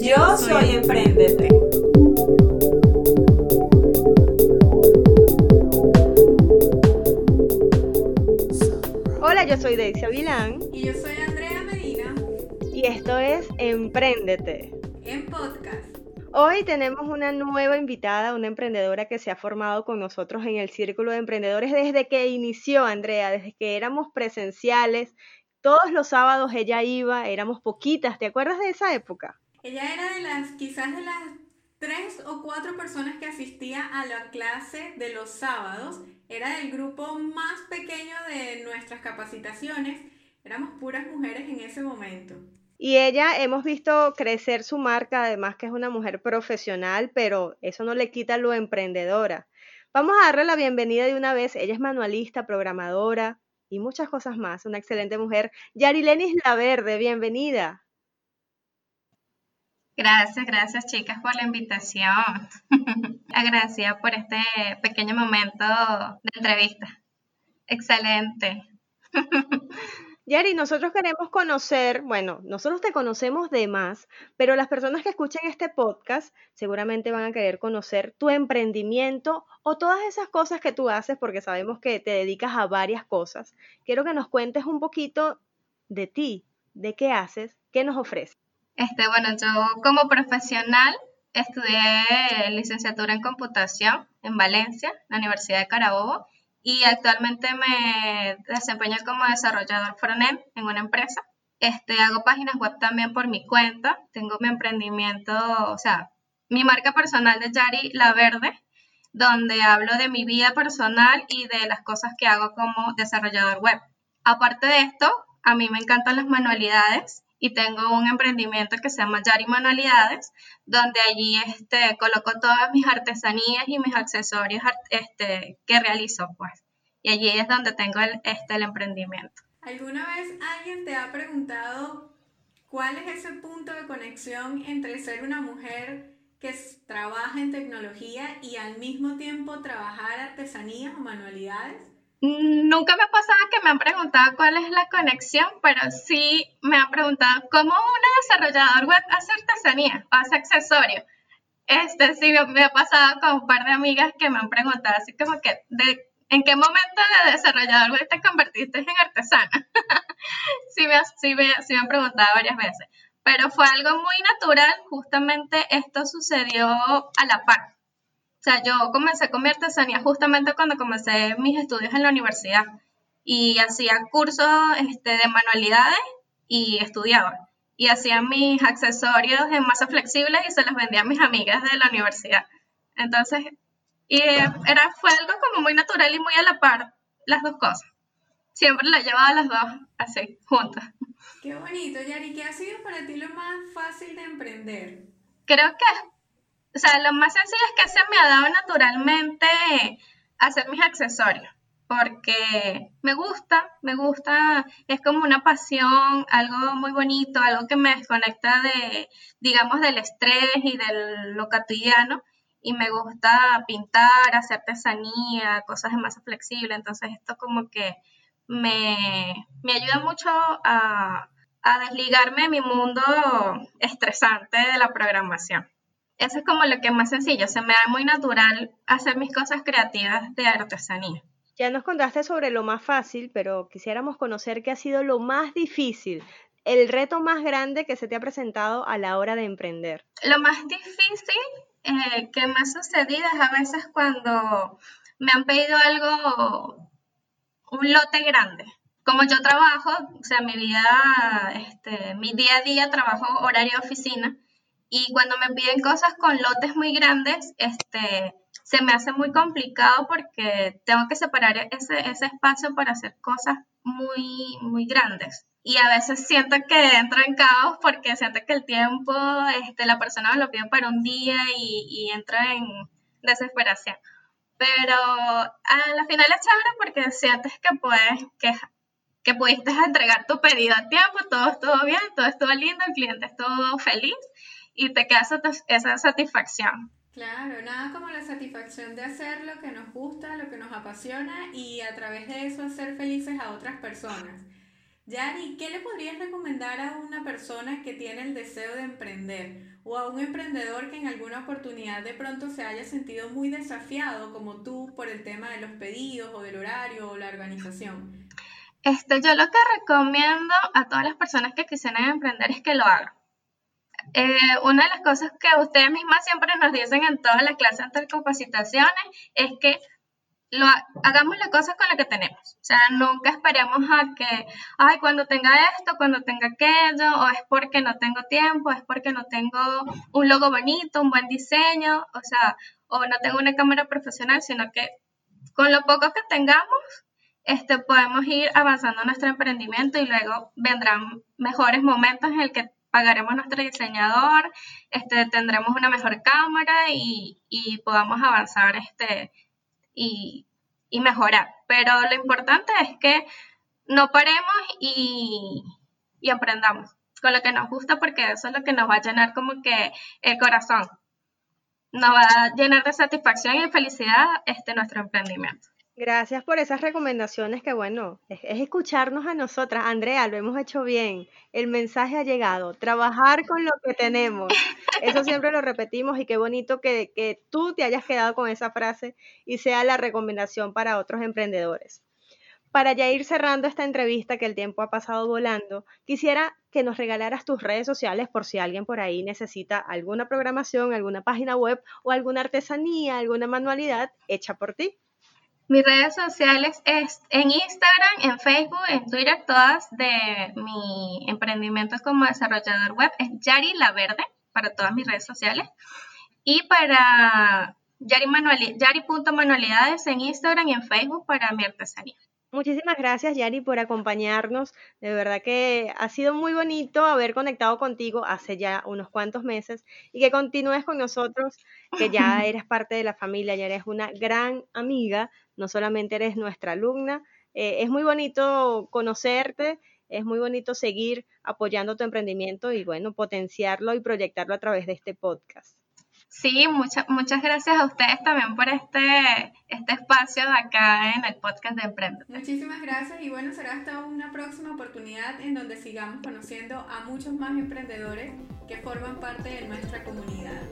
Yo soy Emprendete. Hola, yo soy Daisy Avilán. Y yo soy Andrea Medina. Y esto es Emprendete. En podcast. Hoy tenemos una nueva invitada, una emprendedora que se ha formado con nosotros en el Círculo de Emprendedores desde que inició, Andrea, desde que éramos presenciales. Todos los sábados ella iba, éramos poquitas, ¿te acuerdas de esa época? Ella era de las, quizás de las tres o cuatro personas que asistía a la clase de los sábados. Era del grupo más pequeño de nuestras capacitaciones. Éramos puras mujeres en ese momento. Y ella hemos visto crecer su marca, además que es una mujer profesional, pero eso no le quita lo emprendedora. Vamos a darle la bienvenida de una vez. Ella es manualista, programadora y muchas cosas más. Una excelente mujer. Yarilenis Laverde, bienvenida. Gracias, gracias chicas por la invitación. Agradecida por este pequeño momento de entrevista. Excelente. Yari, nosotros queremos conocer, bueno, nosotros te conocemos de más, pero las personas que escuchen este podcast seguramente van a querer conocer tu emprendimiento o todas esas cosas que tú haces porque sabemos que te dedicas a varias cosas. Quiero que nos cuentes un poquito de ti, de qué haces, qué nos ofreces. Este, bueno, yo como profesional estudié licenciatura en computación en Valencia, la Universidad de Carabobo, y actualmente me desempeño como desarrollador frontend en una empresa. Este, hago páginas web también por mi cuenta, tengo mi emprendimiento, o sea, mi marca personal de Yari La Verde, donde hablo de mi vida personal y de las cosas que hago como desarrollador web. Aparte de esto, a mí me encantan las manualidades y tengo un emprendimiento que se llama Yari Manualidades, donde allí este, coloco todas mis artesanías y mis accesorios este, que realizo, pues. Y allí es donde tengo este, el emprendimiento. ¿Alguna vez alguien te ha preguntado cuál es ese punto de conexión entre ser una mujer que trabaja en tecnología y al mismo tiempo trabajar artesanías o manualidades? Nunca me ha pasado que me han preguntado cuál es la conexión, pero sí me han preguntado cómo una desarrollador web hace artesanía o hace accesorios. Este sí me, ha pasado con un par de amigas que me han preguntado así como que de en qué momento de desarrollador web te convertiste en artesana. sí, me, sí, me, sí me han preguntado varias veces, pero fue algo muy natural, justamente esto sucedió a la par o sea, yo comencé con mi artesanía justamente cuando comencé mis estudios en la universidad y hacía cursos este, de manualidades y estudiaba. Y hacía mis accesorios en masa flexibles y se los vendía a mis amigas de la universidad. Entonces, y era, fue algo como muy natural y muy a la par, las dos cosas. Siempre la llevaba las dos así, juntas. Qué bonito, Yari. ¿Qué ha sido para ti lo más fácil de emprender? Creo que o sea, lo más sencillo es que se me ha dado naturalmente hacer mis accesorios, porque me gusta, me gusta, es como una pasión, algo muy bonito, algo que me desconecta de, digamos, del estrés y de lo cotidiano, y me gusta pintar, hacer artesanía, cosas de masa flexible, entonces esto como que me, me ayuda mucho a, a desligarme de mi mundo estresante de la programación eso es como lo que es más sencillo, se me da muy natural hacer mis cosas creativas de artesanía. Ya nos contaste sobre lo más fácil, pero quisiéramos conocer qué ha sido lo más difícil, el reto más grande que se te ha presentado a la hora de emprender. Lo más difícil eh, que me ha sucedido es a veces cuando me han pedido algo, un lote grande. Como yo trabajo, o sea, mi vida, este, mi día a día trabajo horario oficina, y cuando me piden cosas con lotes muy grandes, este, se me hace muy complicado porque tengo que separar ese, ese espacio para hacer cosas muy, muy grandes. Y a veces siento que entro en caos porque siento que el tiempo, este, la persona me lo pide para un día y, y entro en desesperación. Pero a la final es chévere porque sientes que puedes, que, que pudiste entregar tu pedido a tiempo, todo estuvo bien, todo estuvo lindo, el cliente estuvo feliz y te queda esa satisfacción. Claro, nada como la satisfacción de hacer lo que nos gusta, lo que nos apasiona y a través de eso hacer felices a otras personas. Yari, ¿qué le podrías recomendar a una persona que tiene el deseo de emprender o a un emprendedor que en alguna oportunidad de pronto se haya sentido muy desafiado como tú por el tema de los pedidos o del horario o la organización? Este, yo lo que recomiendo a todas las personas que quisieran emprender es que lo hagan. Eh, una de las cosas que ustedes mismas siempre nos dicen en todas las clases de capacitaciones es que lo, hagamos las cosas con lo que tenemos. O sea, nunca esperemos a que, ay, cuando tenga esto, cuando tenga aquello, o es porque no tengo tiempo, es porque no tengo un logo bonito, un buen diseño, o sea, o no tengo una cámara profesional, sino que con lo poco que tengamos, este, podemos ir avanzando nuestro emprendimiento y luego vendrán mejores momentos en el que pagaremos nuestro diseñador, este, tendremos una mejor cámara y, y podamos avanzar este, y, y, mejorar. Pero lo importante es que no paremos y, y aprendamos con lo que nos gusta porque eso es lo que nos va a llenar como que el corazón. Nos va a llenar de satisfacción y felicidad este nuestro emprendimiento. Gracias por esas recomendaciones que bueno, es, escucharnos a nosotras. Andrea, lo hemos hecho bien. El mensaje ha llegado. Trabajar con lo que tenemos. Eso siempre lo repetimos y qué bonito que, que tú te hayas quedado con esa frase y sea la recomendación para otros emprendedores. Para ya ir cerrando esta entrevista que el tiempo ha pasado volando, quisiera que nos regalaras tus redes sociales por si alguien por ahí necesita alguna programación, alguna página web o alguna artesanía, alguna manualidad hecha por ti. Mis redes sociales es en Instagram, en Facebook, en Twitter, todas de mi emprendimiento como desarrollador web es Yari La Verde para todas mis redes sociales. Y para Yari.manualidades en Instagram y en Facebook para mi artesanía. Muchísimas gracias, Yari, por acompañarnos. De verdad que ha sido muy bonito haber conectado contigo hace ya unos cuantos meses y que continúes con nosotros, que ya eres parte de la familia, ya eres una gran amiga, no solamente eres nuestra alumna. Eh, es muy bonito conocerte, es muy bonito seguir apoyando tu emprendimiento y, bueno, potenciarlo y proyectarlo a través de este podcast. Sí, muchas muchas gracias a ustedes también por este, este espacio acá en el podcast de Emprende. Muchísimas gracias y bueno, será hasta una próxima oportunidad en donde sigamos conociendo a muchos más emprendedores que forman parte de nuestra comunidad.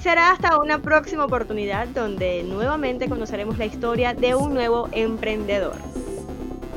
Será hasta una próxima oportunidad donde nuevamente conoceremos la historia de un nuevo emprendedor.